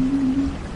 Mm-hmm.